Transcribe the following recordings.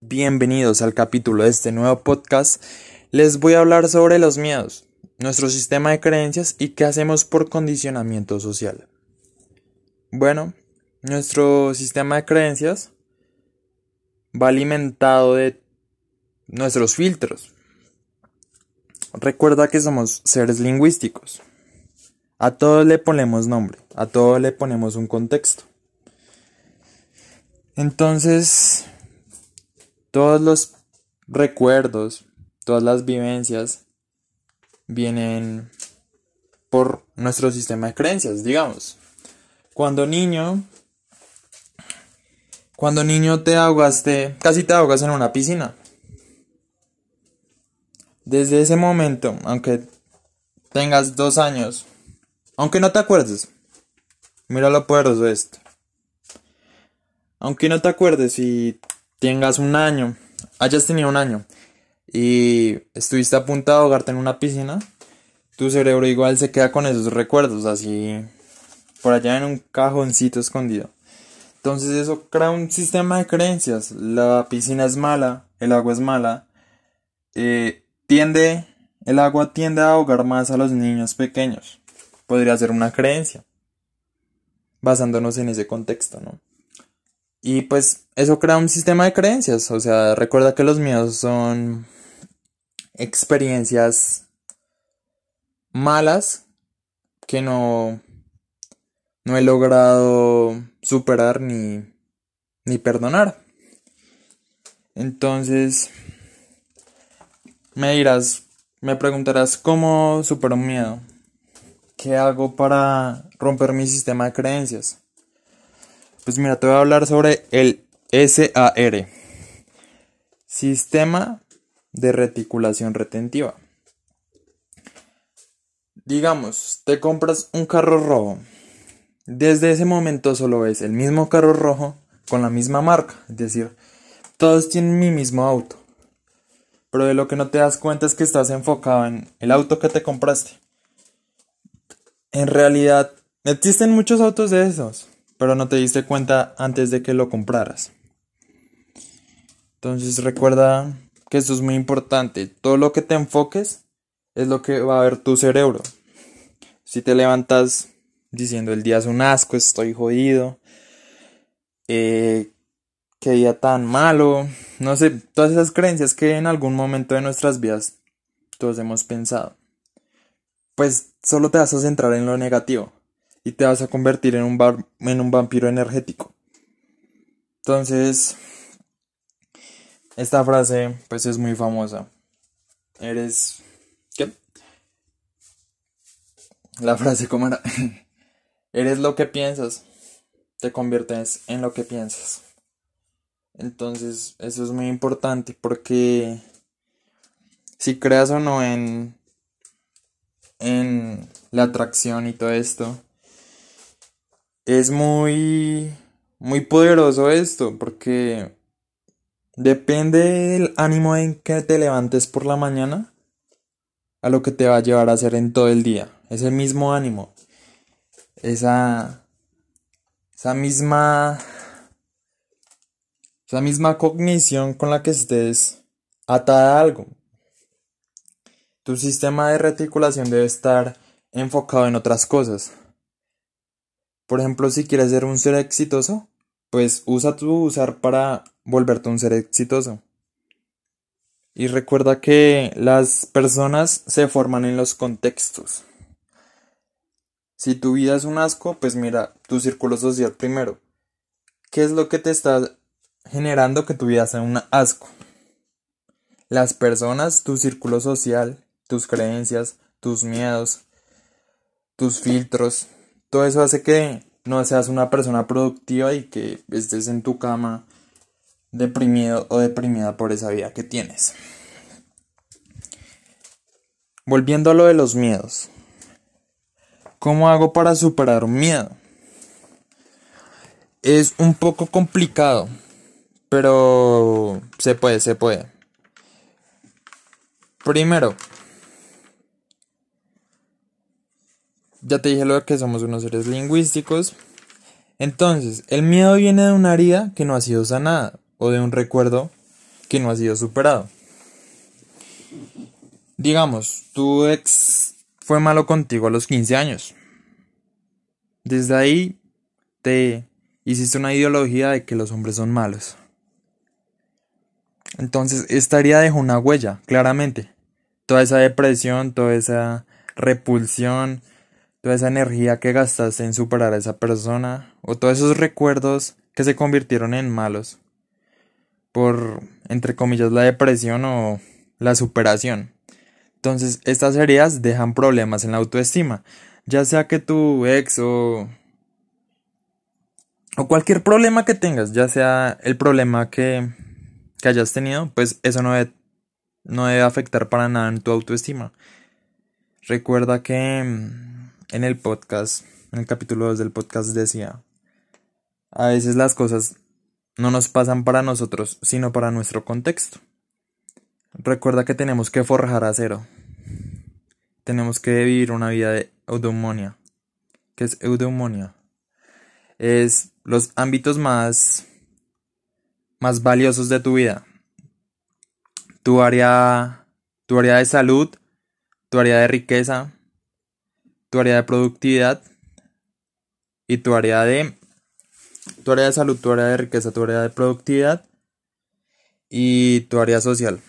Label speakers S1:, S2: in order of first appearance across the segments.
S1: Bienvenidos al capítulo de este nuevo podcast. Les voy a hablar sobre los miedos, nuestro sistema de creencias y qué hacemos por condicionamiento social. Bueno, nuestro sistema de creencias va alimentado de nuestros filtros. Recuerda que somos seres lingüísticos. A todos le ponemos nombre, a todos le ponemos un contexto. Entonces, todos los recuerdos, todas las vivencias vienen por nuestro sistema de creencias, digamos. Cuando niño, cuando niño te ahogaste, casi te ahogas en una piscina. Desde ese momento, aunque tengas dos años, aunque no te acuerdes, mira lo poderoso de esto. Aunque no te acuerdes y tengas un año, hayas tenido un año y estuviste a punto de ahogarte en una piscina, tu cerebro igual se queda con esos recuerdos, así por allá en un cajoncito escondido. Entonces eso crea un sistema de creencias. La piscina es mala, el agua es mala. Eh, tiende, el agua tiende a ahogar más a los niños pequeños. Podría ser una creencia. Basándonos en ese contexto, ¿no? Y pues eso crea un sistema de creencias. O sea, recuerda que los miedos son experiencias malas que no, no he logrado superar ni, ni perdonar. Entonces, me dirás, me preguntarás cómo supero un miedo. ¿Qué hago para romper mi sistema de creencias? Pues mira, te voy a hablar sobre el SAR, Sistema de Reticulación Retentiva. Digamos, te compras un carro rojo. Desde ese momento solo ves el mismo carro rojo con la misma marca, es decir, todos tienen mi mismo auto. Pero de lo que no te das cuenta es que estás enfocado en el auto que te compraste. En realidad, existen muchos autos de esos pero no te diste cuenta antes de que lo compraras. Entonces recuerda que esto es muy importante. Todo lo que te enfoques es lo que va a ver tu cerebro. Si te levantas diciendo el día es un asco, estoy jodido, eh, qué día tan malo, no sé, todas esas creencias que en algún momento de nuestras vidas todos hemos pensado, pues solo te vas a centrar en lo negativo y te vas a convertir en un, bar, en un vampiro energético. Entonces, esta frase pues es muy famosa. Eres... ¿Qué? La frase cómo era. Eres lo que piensas. Te conviertes en lo que piensas. Entonces, eso es muy importante porque si creas o no en en la atracción y todo esto, es muy, muy poderoso esto, porque depende del ánimo en que te levantes por la mañana a lo que te va a llevar a hacer en todo el día. Ese mismo ánimo, esa, esa misma, esa misma cognición con la que estés atada a algo. Tu sistema de reticulación debe estar enfocado en otras cosas. Por ejemplo, si quieres ser un ser exitoso, pues usa tu usar para volverte un ser exitoso. Y recuerda que las personas se forman en los contextos. Si tu vida es un asco, pues mira tu círculo social primero. ¿Qué es lo que te está generando que tu vida sea un asco? Las personas, tu círculo social, tus creencias, tus miedos, tus filtros, todo eso hace que no seas una persona productiva y que estés en tu cama deprimido o deprimida por esa vida que tienes. Volviendo a lo de los miedos. ¿Cómo hago para superar un miedo? Es un poco complicado, pero se puede, se puede. Primero, Ya te dije lo que somos unos seres lingüísticos. Entonces, el miedo viene de una herida que no ha sido sanada o de un recuerdo que no ha sido superado. Digamos, tu ex fue malo contigo a los 15 años. Desde ahí te hiciste una ideología de que los hombres son malos. Entonces, estaría dejó una huella, claramente. Toda esa depresión, toda esa repulsión, toda esa energía que gastaste en superar a esa persona, o todos esos recuerdos que se convirtieron en malos por, entre comillas, la depresión o la superación. Entonces, estas heridas dejan problemas en la autoestima, ya sea que tu ex o o cualquier problema que tengas, ya sea el problema que, que hayas tenido, pues eso no debe, no debe afectar para nada en tu autoestima. Recuerda que en el podcast, en el capítulo 2 del podcast decía, a veces las cosas no nos pasan para nosotros, sino para nuestro contexto. Recuerda que tenemos que forjar a cero. Tenemos que vivir una vida de eudemonia. ¿Qué es eudemonia? Es los ámbitos más, más valiosos de tu vida. Tu área, tu área de salud, tu área de riqueza, tu área de productividad y tu área de tu área de salud, tu área de riqueza, tu área de productividad y tu área social.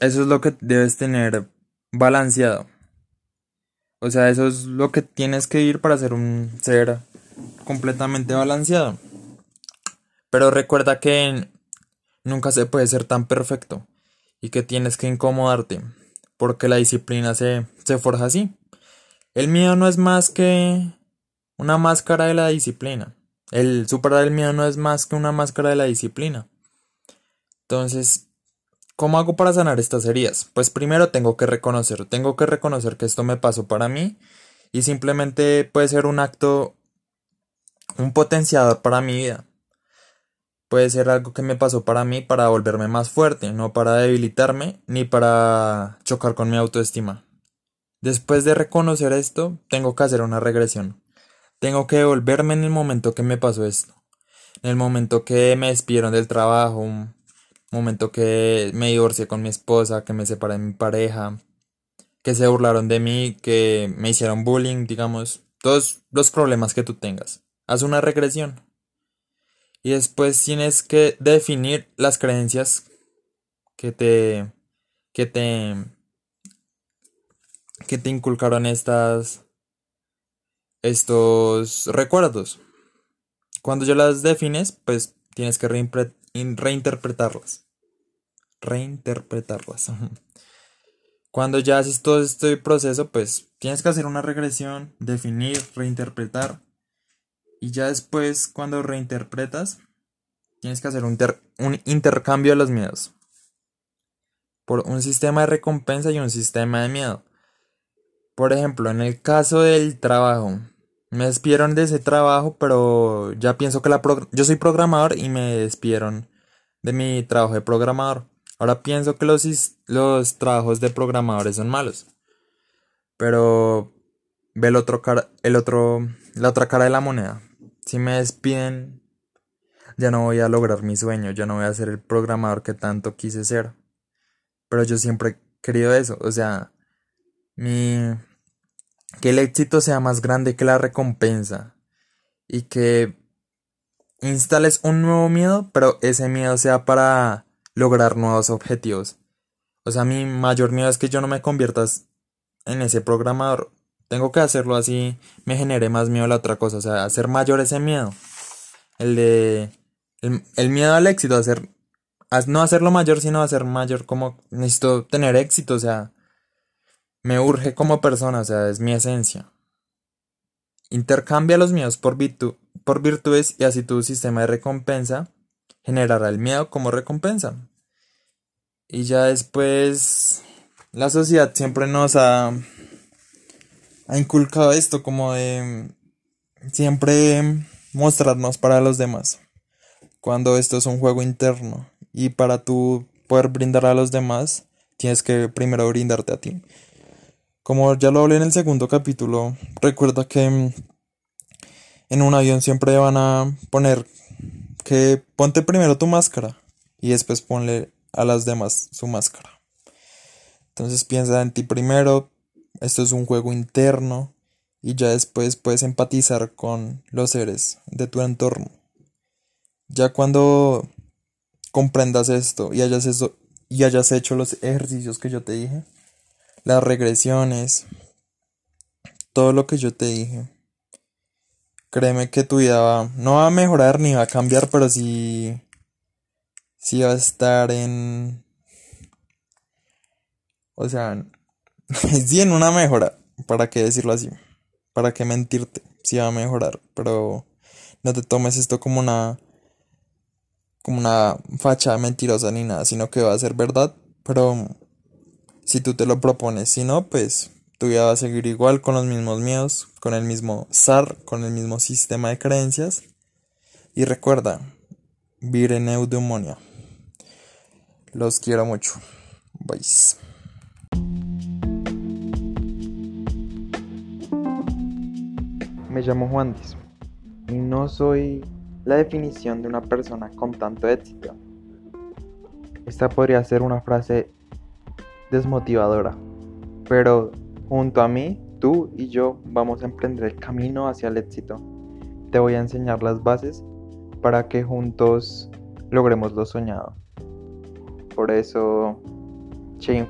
S1: Eso es lo que debes tener balanceado. O sea, eso es lo que tienes que ir para ser un ser completamente balanceado. Pero recuerda que nunca se puede ser tan perfecto y que tienes que incomodarte, porque la disciplina se, se forja así. El miedo no es más que una máscara de la disciplina. El superar el miedo no es más que una máscara de la disciplina. Entonces, ¿cómo hago para sanar estas heridas? Pues primero tengo que reconocer, tengo que reconocer que esto me pasó para mí y simplemente puede ser un acto un potenciador para mi vida. Puede ser algo que me pasó para mí para volverme más fuerte, no para debilitarme ni para chocar con mi autoestima. Después de reconocer esto, tengo que hacer una regresión. Tengo que devolverme en el momento que me pasó esto. En el momento que me despidieron del trabajo, un momento que me divorcié con mi esposa, que me separé de mi pareja, que se burlaron de mí, que me hicieron bullying, digamos, todos los problemas que tú tengas. Haz una regresión. Y después tienes que definir las creencias que te que te que te inculcaron estas estos recuerdos. Cuando ya las defines, pues tienes que reinterpretarlas. Reinterpretarlas. Cuando ya haces todo este proceso, pues tienes que hacer una regresión, definir, reinterpretar y ya después, cuando reinterpretas, tienes que hacer un, intercambio de los miedos. Por un sistema de recompensa y un sistema de miedo. Por ejemplo, en el caso del trabajo, me despidieron de ese trabajo, pero ya pienso que la yo soy programador y me despidieron de mi trabajo de programador. Ahora pienso que los, los trabajos de programadores son malos. Pero ve el otro cara, el otro, la otra cara de la moneda. Si me despiden, ya no voy a lograr mi sueño, ya no voy a ser el programador que tanto quise ser. Pero yo siempre he querido eso, o sea, mi que el éxito sea más grande que la recompensa y que instales un nuevo miedo, pero ese miedo sea para lograr nuevos objetivos. O sea, mi mayor miedo es que yo no me conviertas en ese programador tengo que hacerlo así, me genere más miedo la otra cosa, o sea, hacer mayor ese miedo. El de. El, miedo al éxito, hacer. No hacerlo mayor, sino hacer mayor como. Necesito tener éxito, o sea. Me urge como persona, o sea, es mi esencia. Intercambia los miedos por, por virtudes y así tu sistema de recompensa generará el miedo como recompensa. Y ya después. La sociedad siempre nos ha ha inculcado esto como de siempre mostrarnos para los demás cuando esto es un juego interno y para tú poder brindar a los demás tienes que primero brindarte a ti como ya lo hablé en el segundo capítulo recuerda que en un avión siempre van a poner que ponte primero tu máscara y después ponle a las demás su máscara. Entonces piensa en ti primero, esto es un juego interno y ya después puedes empatizar con los seres de tu entorno. Ya cuando comprendas esto y hayas, eso, y hayas hecho los ejercicios que yo te dije, las regresiones, todo lo que yo te dije, créeme que tu vida no va a mejorar ni va a cambiar, pero sí, sí va a estar en... O sea, sí en una mejora, para qué decirlo así, para qué mentirte, sí va a mejorar, pero no te tomes esto como una como una facha mentirosa ni nada, sino que va a ser verdad, pero si tú te lo propones, si no, pues tu vida va a seguir igual con los mismos miedos, con el mismo SAR, con el mismo sistema de creencias. Y recuerda, vivir en eudemonia. Los quiero mucho. Bye. Me llamo Juan Diz y no soy la definición de una persona con tanto éxito. Esta podría ser una frase desmotivadora, pero junto a mí, tú y yo vamos a emprender el camino hacia el éxito. Te voy a enseñar las bases para que juntos logremos lo soñado. Por eso, Chain